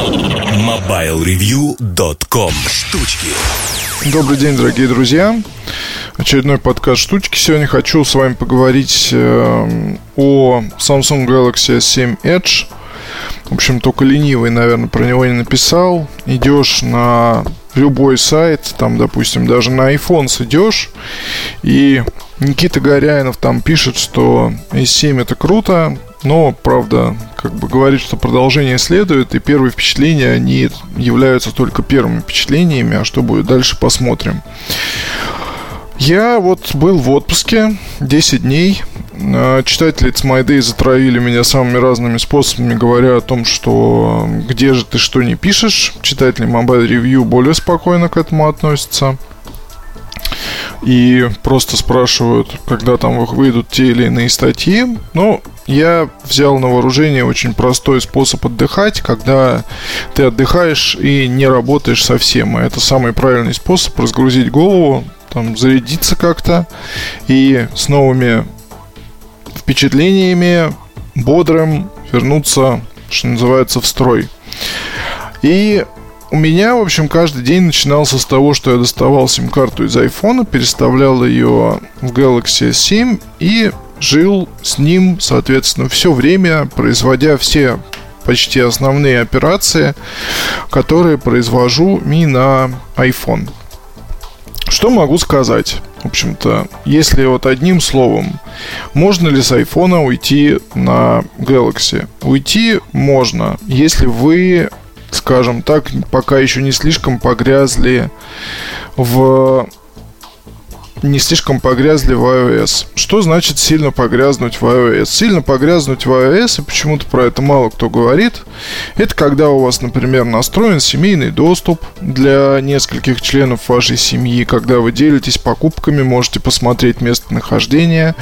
MobileReview.com Штучки Добрый день, дорогие друзья. Очередной подкаст «Штучки». Сегодня хочу с вами поговорить э, о Samsung Galaxy S7 Edge. В общем, только ленивый, наверное, про него не написал. Идешь на любой сайт, там, допустим, даже на iPhone идешь, и Никита Горяинов там пишет, что S7 это круто, но, правда, как бы говорит, что продолжение следует, и первые впечатления, они являются только первыми впечатлениями, а что будет дальше, посмотрим. Я вот был в отпуске 10 дней. А, читатели It's My Day затравили меня самыми разными способами, говоря о том, что где же ты что не пишешь. Читатели Mobile Review более спокойно к этому относятся и просто спрашивают, когда там выйдут те или иные статьи. Ну, я взял на вооружение очень простой способ отдыхать, когда ты отдыхаешь и не работаешь совсем. И это самый правильный способ разгрузить голову, там, зарядиться как-то и с новыми впечатлениями, бодрым вернуться, что называется, в строй. И у меня, в общем, каждый день начинался с того, что я доставал сим-карту из айфона, переставлял ее в Galaxy S7 и жил с ним, соответственно, все время, производя все почти основные операции, которые произвожу ми на iPhone. Что могу сказать? В общем-то, если вот одним словом, можно ли с айфона уйти на Galaxy? Уйти можно, если вы скажем так, пока еще не слишком погрязли в не слишком погрязли в iOS. Что значит сильно погрязнуть в iOS? Сильно погрязнуть в iOS, и почему-то про это мало кто говорит, это когда у вас, например, настроен семейный доступ для нескольких членов вашей семьи, когда вы делитесь покупками, можете посмотреть местонахождение,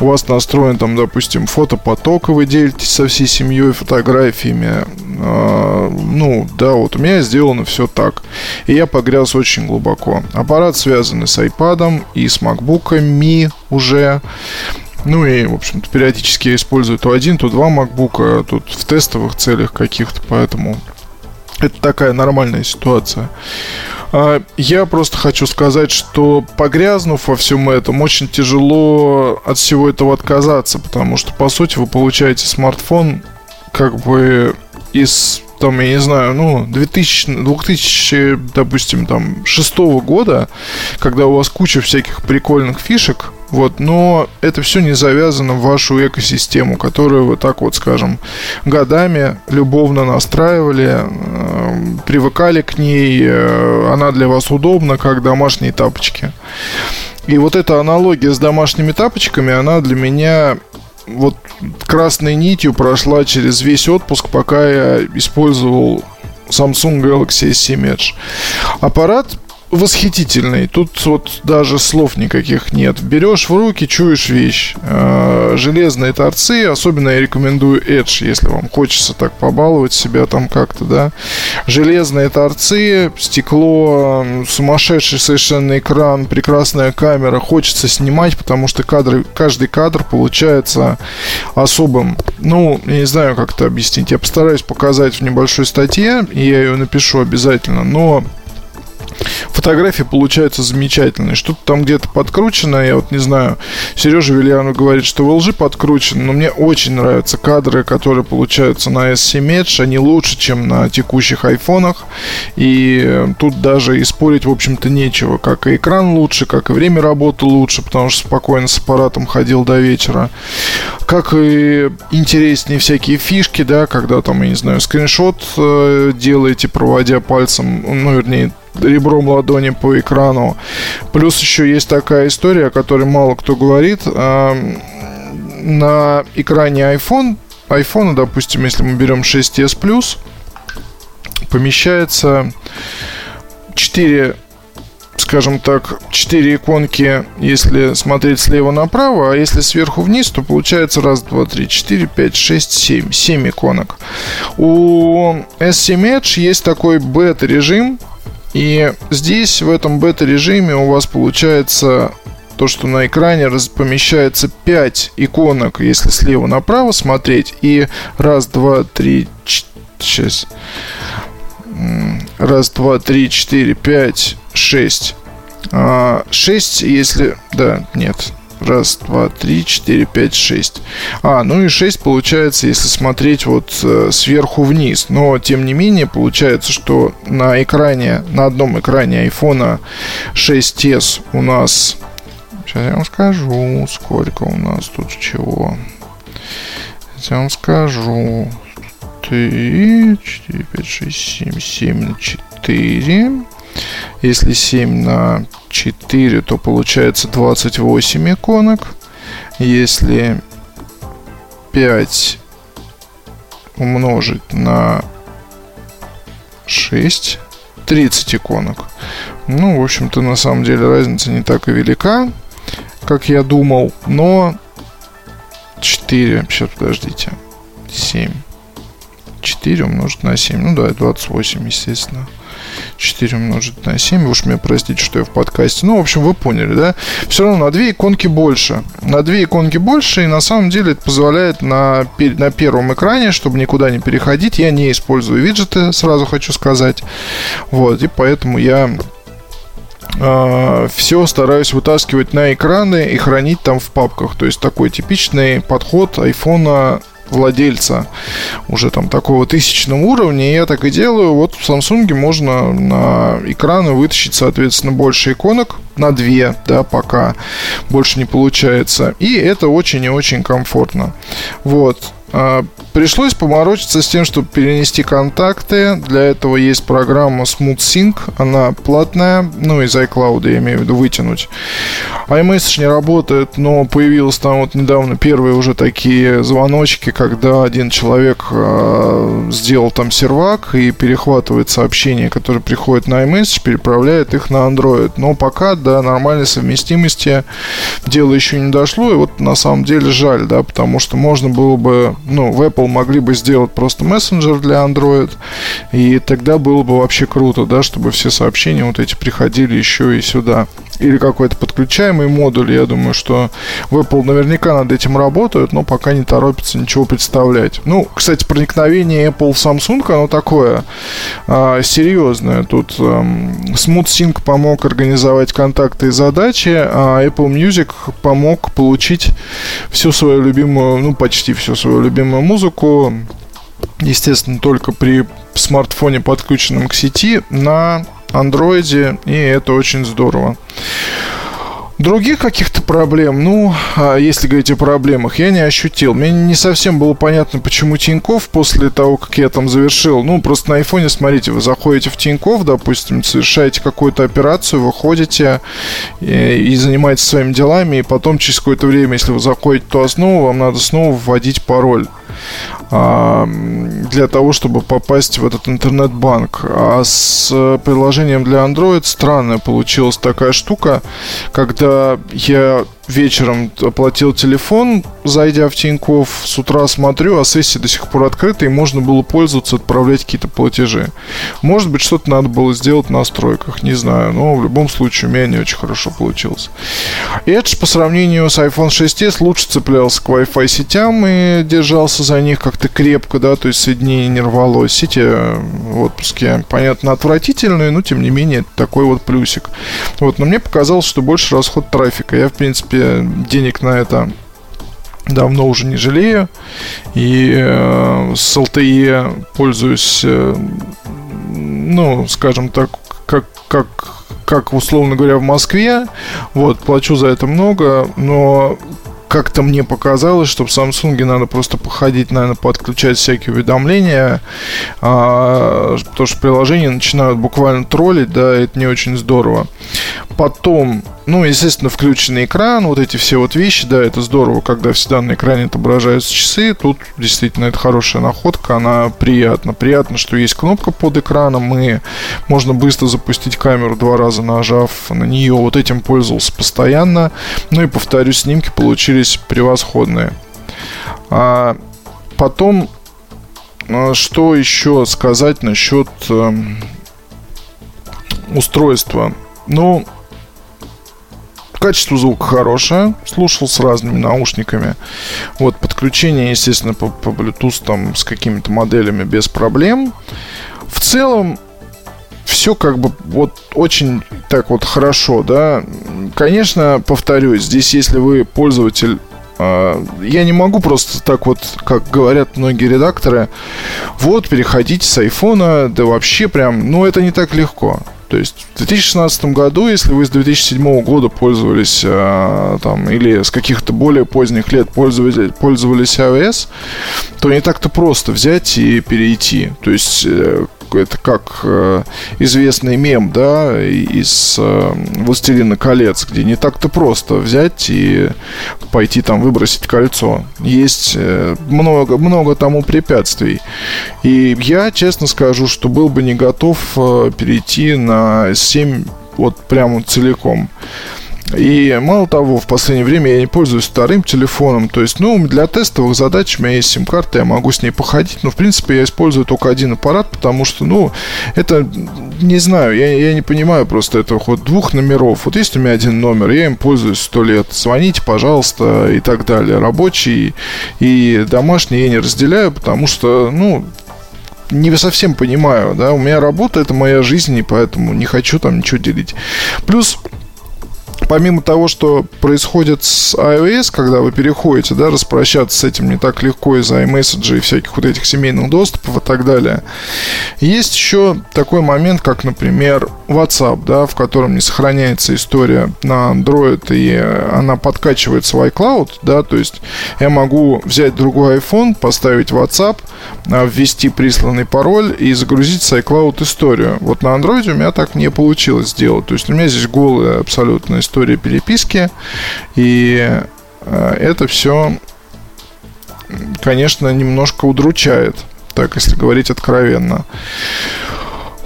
у вас настроен там, допустим, фотопоток, и вы делитесь со всей семьей фотографиями. А, ну, да, вот у меня сделано все так. И я погряз очень глубоко. Аппарат связан с iPad и с MacBook Mi уже. Ну и, в общем-то, периодически я использую то один, то два MacBook, тут в тестовых целях каких-то, поэтому это такая нормальная ситуация. А, я просто хочу сказать, что погрязнув во всем этом, очень тяжело от всего этого отказаться, потому что, по сути, вы получаете смартфон как бы из там, я не знаю, ну, 2000, 2000 допустим, там, шестого года, когда у вас куча всяких прикольных фишек, вот, но это все не завязано в вашу экосистему, которую вы так вот, скажем, годами любовно настраивали, э, привыкали к ней, э, она для вас удобна, как домашние тапочки. И вот эта аналогия с домашними тапочками, она для меня вот красной нитью прошла через весь отпуск, пока я использовал Samsung Galaxy S7 Edge. Аппарат восхитительный. Тут вот даже слов никаких нет. Берешь в руки, чуешь вещь. Э, железные торцы, особенно я рекомендую Edge, если вам хочется так побаловать себя там как-то, да. Железные торцы, стекло, сумасшедший совершенно экран, прекрасная камера. Хочется снимать, потому что кадры, каждый кадр получается особым. Ну, я не знаю, как это объяснить. Я постараюсь показать в небольшой статье, и я ее напишу обязательно, но Фотографии получаются замечательные. Что-то там где-то подкручено, я вот не знаю. Сережа Вильянов говорит, что в LG подкручено, но мне очень нравятся кадры, которые получаются на S7 Edge. Они лучше, чем на текущих айфонах. И тут даже и спорить, в общем-то, нечего. Как и экран лучше, как и время работы лучше, потому что спокойно с аппаратом ходил до вечера. Как и интереснее всякие фишки, да, когда там, я не знаю, скриншот э, делаете, проводя пальцем, ну, вернее, ребром ладони по экрану. Плюс еще есть такая история, о которой мало кто говорит. На экране iPhone, iPhone, допустим, если мы берем 6s Plus, помещается 4 скажем так, 4 иконки, если смотреть слева направо, а если сверху вниз, то получается раз, два, три, четыре, пять, шесть, семь. Семь иконок. У S7 Edge есть такой бета-режим, и здесь, в этом бета-режиме, у вас получается то, что на экране помещается 5 иконок, если слева направо смотреть, и раз, два, три, Сейчас. Раз, два, три, четыре, пять, шесть. А, шесть, если... Да, нет. Раз, два, три, четыре, пять, шесть. А, ну и шесть получается, если смотреть вот э, сверху вниз. Но, тем не менее, получается, что на экране, на одном экране iPhone 6s у нас... Сейчас я вам скажу, сколько у нас тут чего. Сейчас я вам скажу. 3, 4, 5, 6, 7, 7 на 4. Если 7 на 4, то получается 28 иконок. Если 5 умножить на 6, 30 иконок. Ну, в общем-то, на самом деле разница не так и велика, как я думал, но 4, сейчас подождите, 7, 4 умножить на 7, ну да, 28, естественно. 4 умножить на 7. Вы уж меня простите, что я в подкасте. Ну, в общем, вы поняли, да? Все равно на 2 иконки больше. На 2 иконки больше, и на самом деле это позволяет на, на первом экране, чтобы никуда не переходить. Я не использую виджеты, сразу хочу сказать. Вот, и поэтому я Uh, все стараюсь вытаскивать на экраны и хранить там в папках. То есть такой типичный подход айфона владельца уже там такого тысячного уровня. Я так и делаю. Вот в Samsung можно на экраны вытащить, соответственно, больше иконок. На две, да, пока больше не получается. И это очень и очень комфортно. Вот. Пришлось поморочиться с тем, чтобы перенести контакты. Для этого есть программа Smooth Sync. Она платная, ну, из iCloud, я имею в виду, вытянуть. iMessage не работает, но появилось там вот недавно первые уже такие звоночки, когда один человек э, сделал там сервак и перехватывает сообщения, которые приходят на iMessage, переправляет их на Android. Но пока до нормальной совместимости дело еще не дошло. И вот на самом деле жаль, да, потому что можно было бы ну, в Apple могли бы сделать просто мессенджер для Android, и тогда было бы вообще круто, да, чтобы все сообщения вот эти приходили еще и сюда. Или какой-то подключаемый модуль, я думаю, что в Apple наверняка над этим работают, но пока не торопятся ничего представлять. Ну, кстати, проникновение Apple в Samsung, оно такое а, серьезное. Тут а, Smooth Sync помог организовать контакты и задачи, а Apple Music помог получить всю свою любимую, ну, почти всю свою любимую музыку, естественно, только при смартфоне, подключенном к сети, на андроиде, и это очень здорово. Других каких-то проблем, ну, а если говорить о проблемах, я не ощутил. Мне не совсем было понятно, почему Тиньков после того, как я там завершил. Ну, просто на айфоне, смотрите, вы заходите в Тиньков, допустим, совершаете какую-то операцию, выходите и, и занимаетесь своими делами, и потом через какое-то время, если вы заходите то снова, вам надо снова вводить пароль для того, чтобы попасть в этот интернет-банк. А с приложением для Android странная получилась такая штука, когда я вечером оплатил телефон, зайдя в Тиньков, с утра смотрю, а сессия до сих пор открыта, и можно было пользоваться, отправлять какие-то платежи. Может быть, что-то надо было сделать в настройках, не знаю, но в любом случае у меня не очень хорошо получилось. Edge по сравнению с iPhone 6s лучше цеплялся к Wi-Fi сетям и держался за них как-то крепко, да, то есть соединение не рвалось. Сети в отпуске, понятно, отвратительные, но тем не менее это такой вот плюсик. Вот, но мне показалось, что больше расход трафика. Я, в принципе, принципе, денег на это давно уже не жалею. И э, с LTE пользуюсь, э, ну, скажем так, как, как, как условно говоря, в Москве. Вот, плачу за это много, но как-то мне показалось, что в Samsung надо просто походить, наверное, подключать всякие уведомления, а, потому что приложения начинают буквально троллить, да, это не очень здорово. Потом, ну, естественно, включенный экран, вот эти все вот вещи, да, это здорово, когда всегда на экране отображаются часы. Тут действительно это хорошая находка, она приятна. Приятно, что есть кнопка под экраном, и можно быстро запустить камеру два раза нажав на нее. Вот этим пользовался постоянно. Ну и повторюсь, снимки получились превосходные. А потом, а, что еще сказать насчет э, устройства? Ну, Качество звука хорошее, слушал с разными наушниками. Вот, подключение, естественно, по, по Bluetooth там с какими-то моделями без проблем. В целом, все как бы вот очень так вот хорошо, да. Конечно, повторюсь, здесь если вы пользователь а, я не могу просто так вот, как говорят многие редакторы, вот, переходите с айфона, да вообще прям, ну, это не так легко. То есть в 2016 году, если вы с 2007 года пользовались э, там, или с каких-то более поздних лет пользовались, пользовались iOS, то не так-то просто взять и перейти. То есть э, это как э, известный мем, да, из э, «Властелина колец», где не так-то просто взять и пойти там выбросить кольцо. Есть э, много, много тому препятствий. И я, честно скажу, что был бы не готов э, перейти на S7 вот прямо целиком. И мало того, в последнее время я не пользуюсь вторым телефоном. То есть, ну, для тестовых задач у меня есть сим-карта, я могу с ней походить. Но, в принципе, я использую только один аппарат, потому что, ну, это, не знаю, я, я не понимаю просто этого вот двух номеров. Вот есть у меня один номер, я им пользуюсь сто лет. Звоните, пожалуйста, и так далее. Рабочий и домашний я не разделяю, потому что, ну, не совсем понимаю, да, у меня работа это моя жизнь, и поэтому не хочу там ничего делить. Плюс помимо того, что происходит с iOS, когда вы переходите, да, распрощаться с этим не так легко из-за iMessage и всяких вот этих семейных доступов и так далее, есть еще такой момент, как, например, WhatsApp, да, в котором не сохраняется история на Android, и она подкачивается в iCloud, да, то есть я могу взять другой iPhone, поставить WhatsApp, а, ввести присланный пароль и загрузить с iCloud историю. Вот на Android у меня так не получилось сделать. То есть у меня здесь голая абсолютно история история переписки. И э, это все, конечно, немножко удручает, так если говорить откровенно.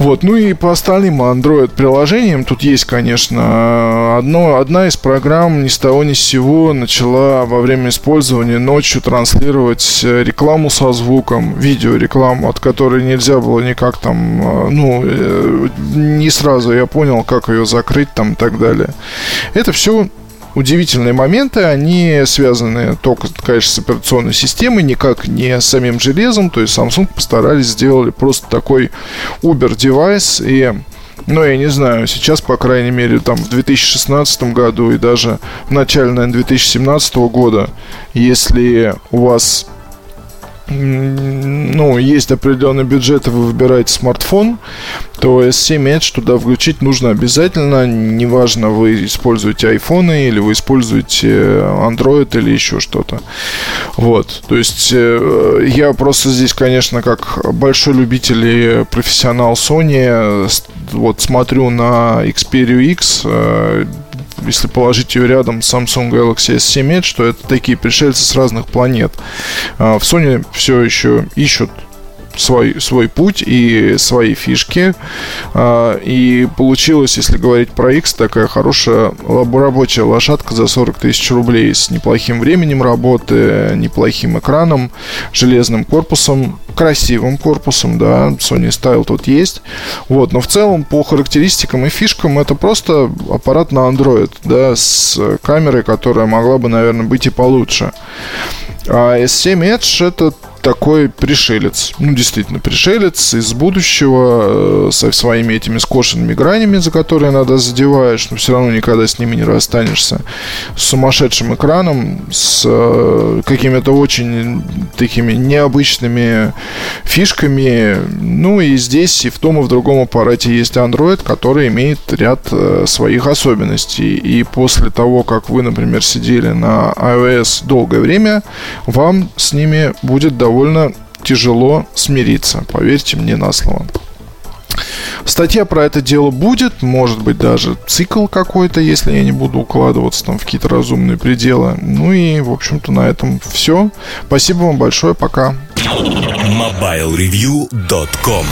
Вот, ну и по остальным Android приложениям тут есть, конечно, одно, одна из программ ни с того ни с сего начала во время использования ночью транслировать э, рекламу со звуком, видеорекламу, от которой нельзя было никак там, э, ну, э, не сразу я понял, как ее закрыть там и так далее. Это все удивительные моменты, они связаны только, конечно, с операционной системой, никак не с самим железом. То есть Samsung постарались сделали просто такой Uber девайс и ну, я не знаю, сейчас, по крайней мере, там в 2016 году и даже в начале, наверное, 2017 года, если у вас ну, есть определенный бюджет, и вы выбираете смартфон, то S7 Edge туда включить нужно обязательно. Неважно, вы используете iPhone или вы используете Android или еще что-то. Вот. То есть э, я просто здесь, конечно, как большой любитель и профессионал Sony, вот смотрю на Xperia X, э, если положить ее рядом с Samsung Galaxy S7 Edge, то это такие пришельцы с разных планет. А, в Sony все еще ищут свой, свой путь и свои фишки. А, и получилось, если говорить про X, такая хорошая рабочая лошадка за 40 тысяч рублей с неплохим временем работы, неплохим экраном, железным корпусом, красивым корпусом, да, Sony Style тут есть. Вот, но в целом по характеристикам и фишкам это просто аппарат на Android, да, с камерой, которая могла бы, наверное, быть и получше. А S7 Edge это такой пришелец. Ну, действительно, пришелец из будущего э, со своими этими скошенными гранями, за которые надо задеваешь, но все равно никогда с ними не расстанешься. С сумасшедшим экраном, с э, какими-то очень такими необычными фишками. Ну, и здесь, и в том, и в другом аппарате есть Android, который имеет ряд э, своих особенностей. И после того, как вы, например, сидели на iOS долгое время, вам с ними будет довольно тяжело смириться, поверьте мне на слово. Статья про это дело будет, может быть даже цикл какой-то, если я не буду укладываться там в какие-то разумные пределы. Ну и, в общем-то, на этом все. Спасибо вам большое, пока. MobileReview.com